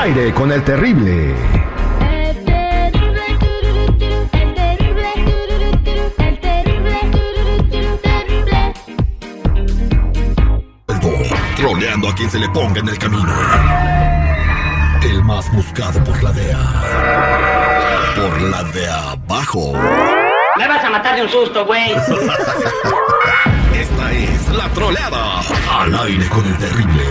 Aire con el terrible. El terrible, el terrible, el terrible, terrible. Troleando a quien se le ponga en el camino. El más buscado por la DEA. Por la de abajo. Me vas a matar de un susto, güey. Esta es la troleada. Al aire con el terrible.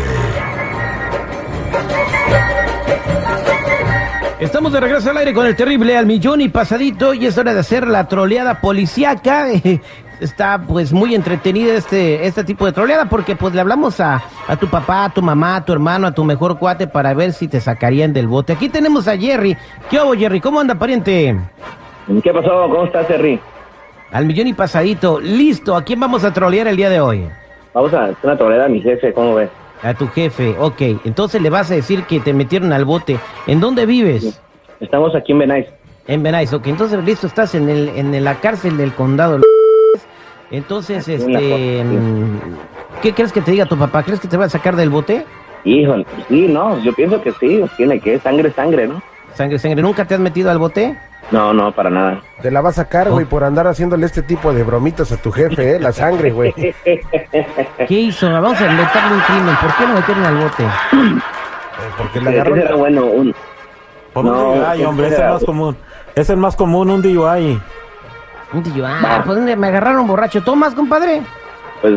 Estamos de regreso al aire con el terrible al millón y pasadito y es hora de hacer la troleada policiaca. Está pues muy entretenida este, este tipo de troleada porque pues le hablamos a, a tu papá, a tu mamá, a tu hermano, a tu mejor cuate para ver si te sacarían del bote. Aquí tenemos a Jerry. ¿Qué hubo Jerry? ¿Cómo anda pariente? ¿Qué pasó? ¿Cómo estás, Terry? Al millón y pasadito. Listo. ¿A quién vamos a trolear el día de hoy? Vamos a hacer una troleada a mi jefe, ¿cómo ves? A tu jefe. Ok. Entonces le vas a decir que te metieron al bote. ¿En dónde vives? Estamos aquí en Benais. En Benais, ok. Entonces, listo, estás en, el, en la cárcel del condado. Entonces, Aquí este... mm, ¿Qué crees que te diga tu papá? ¿Crees que te va a sacar del bote? Híjole, sí, no, yo pienso que sí, tiene que, sangre, sangre, ¿no? Sangre, sangre. ¿Nunca te has metido al bote? No, no, para nada. Te la va a sacar, güey, por andar haciéndole este tipo de bromitas a tu jefe, ¿eh? La sangre, güey. ¿Qué hizo? Vamos a inventarle un crimen. ¿Por qué lo metieron al bote? Porque le ¿Qué agarró... será bueno? Un, Por No, un DUI, ¿qué hombre, es el más común. Es el más común, un DUI. Un tío, ah, pues me agarraron borracho. ¿Tomas, compadre? pues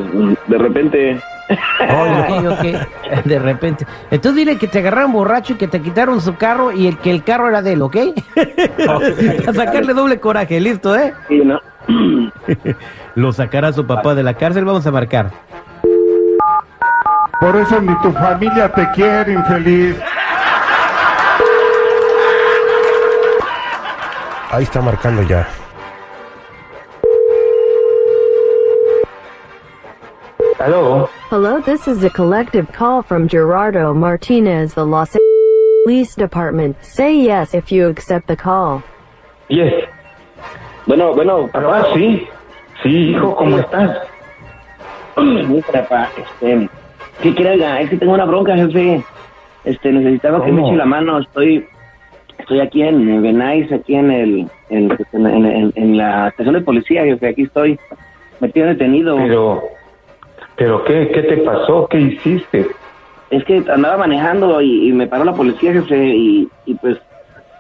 de repente, De repente. Entonces dile que te agarraron borracho y que te quitaron su carro y el que el carro era de él, ¿ok? a sacarle doble coraje, listo, ¿eh? sí, ¿no? Lo sacará su papá de la cárcel, vamos a marcar. Por eso ni tu familia te quiere, infeliz. Ahí está marcando ya. Aló, Hello, this is a collective call from Gerardo Martinez, the Los Angeles Police Department. Say yes if you accept the call. yes. Bueno, bueno, papá, sí. Sí, hijo, ¿cómo estás? Mi papá, este, ¿qué quiere? oiga? Es que tengo una bronca, jefe. Este, necesitaba que me eche la mano. Estoy, estoy aquí en Benais, aquí en el, en, en, en- en la estación de policía, jefe. Aquí estoy metido detenido. Pero, pero ¿qué, qué te pasó? ¿Qué hiciste? Es que andaba manejando y, y me paró la policía, jefe, y, y pues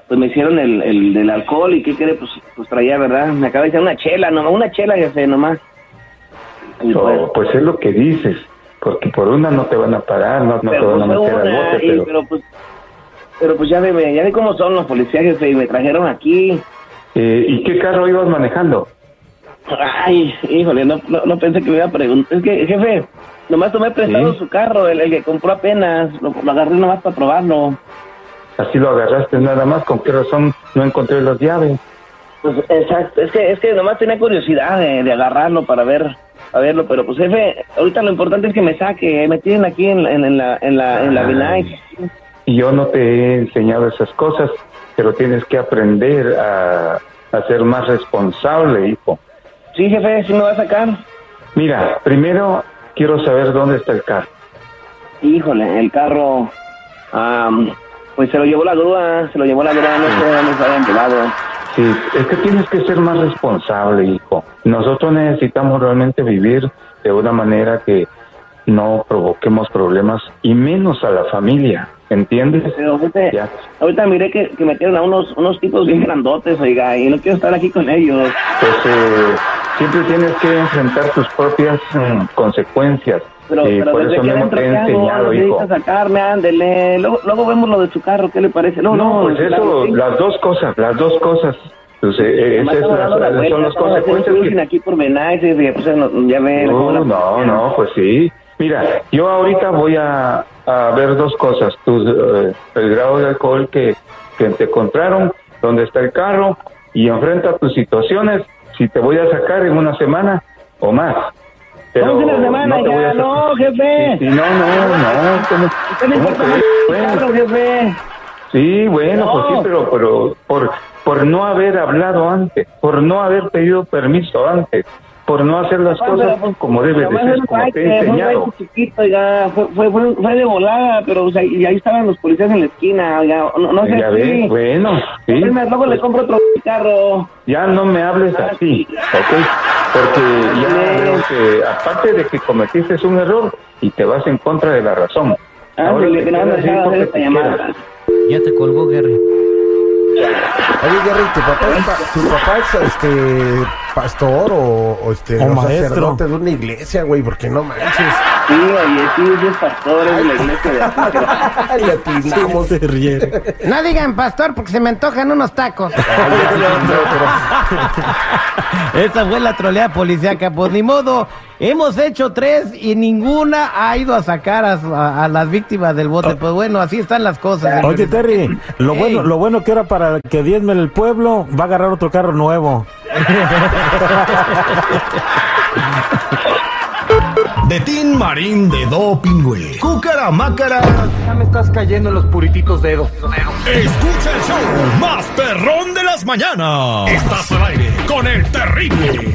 pues me hicieron el, el, el alcohol y qué quiere, pues, pues traía, ¿verdad? Me acaba de decir una chela, no, una chela, jefe, nomás. Y, pues, Oh, pues es lo que dices, porque por una no te van a parar, no, no te van a pues, meter al bote, pero, pero pues pero pues ya ve, ya ve cómo son los policías, jefe, y me trajeron aquí. eh, ¿y qué carro ibas manejando? Ay, híjole, no, no, no pensé que me iba a preguntar. Es que, jefe, nomás tomé prestado Sí. su carro, el, el que compró apenas, lo, lo agarré nomás para probarlo. Así lo agarraste nada más, ¿con qué razón no encontré las llaves? Pues exacto, es que, es que nomás tenía curiosidad de, de agarrarlo para ver, a verlo, pero pues jefe, ahorita lo importante es que me saque, me tienen aquí en, la- en, en la, en la, en la Ay. Y yo no te he enseñado esas cosas, pero tienes que aprender a, a ser más responsable, hijo. Sí, jefe, sí me va a sacar. Mira, primero quiero saber dónde está el carro. Híjole, el carro, am, pues se lo llevó la grúa, se lo llevó la grúa, no sé dónde se habían llevado. Sí, es que tienes que ser más responsable, hijo. Nosotros necesitamos realmente vivir de una manera que no provoquemos problemas y menos a la familia, ¿entiendes? Pero jefe, Ya. ahorita miré que, que metieron a unos, unos tipos bien grandotes, oiga, y no quiero estar aquí con ellos. Pues eh, siempre tienes que enfrentar tus propias mm, consecuencias. Pero, y pero por desde eso que mismo te he enseñado, hijo. Sacarme, ándele. Luego, luego vemos lo de su carro, ¿qué le parece? No, No, pues eso, las dos cosas, las dos cosas. Pues, eh, Nomás esas la vuelta, son las consecuencias. que- aquí por pues, no, ya No, no, no, pues sí. Mira, yo ahorita voy a, a ver dos cosas. Tu, eh, el grado de alcohol que, que te encontraron, dónde está el carro, y enfrenta tus situaciones, si te voy a sacar en una semana o más. Pero la semana, no te voy a ya, no, jefe. Sí, sí, no, no, no. ¿Cómo, cómo crees? Bueno, jefe. Sí, bueno, No. pues sí, pero, pero por, por no haber hablado antes, por no haber pedido permiso antes, por no hacer las Ah, cosas pero, pues, como debe de ser, como te he fue enseñado. bache chiquito, ya, fue, fue, fue, fue de volada, pero o sea, y ahí estaban los policías en la esquina, ya, no, no sé Ya si- ves, bueno, sí. Es más, luego le compro otro carro. Ya no me hables así, ¿ok? Porque ya veo que, aparte de que cometiste un error y te vas en contra de la razón. Ah, Ahora te no me hacer porque esta te llamada. Ya te colgó, Gary. Oye, Jerry, ¿tu papá, tu papá es este pastor o, o este O sacerdote de una iglesia, güey? Porque no manches. Sí, oye, sí, sí es pastor, de la iglesia de aquí, pero- Y atinamos. Se ríe. No digan pastor porque se me antojan unos tacos. Esa fue la troleada policíaca. Pues ni modo, hemos hecho tres y ninguna ha ido a sacar a, su- a- a las víctimas del bote. Pues bueno, así están las cosas. Oye, Terry, lo bueno, lo bueno que era para que diezme el pueblo, va a agarrar otro carro nuevo. De Tin Marín de Do Pingüe. Cúcara Mácara. Ya me estás cayendo en los purititos dedos. Escucha el show más perrón de las mañanas. Estás al aire con el terrible.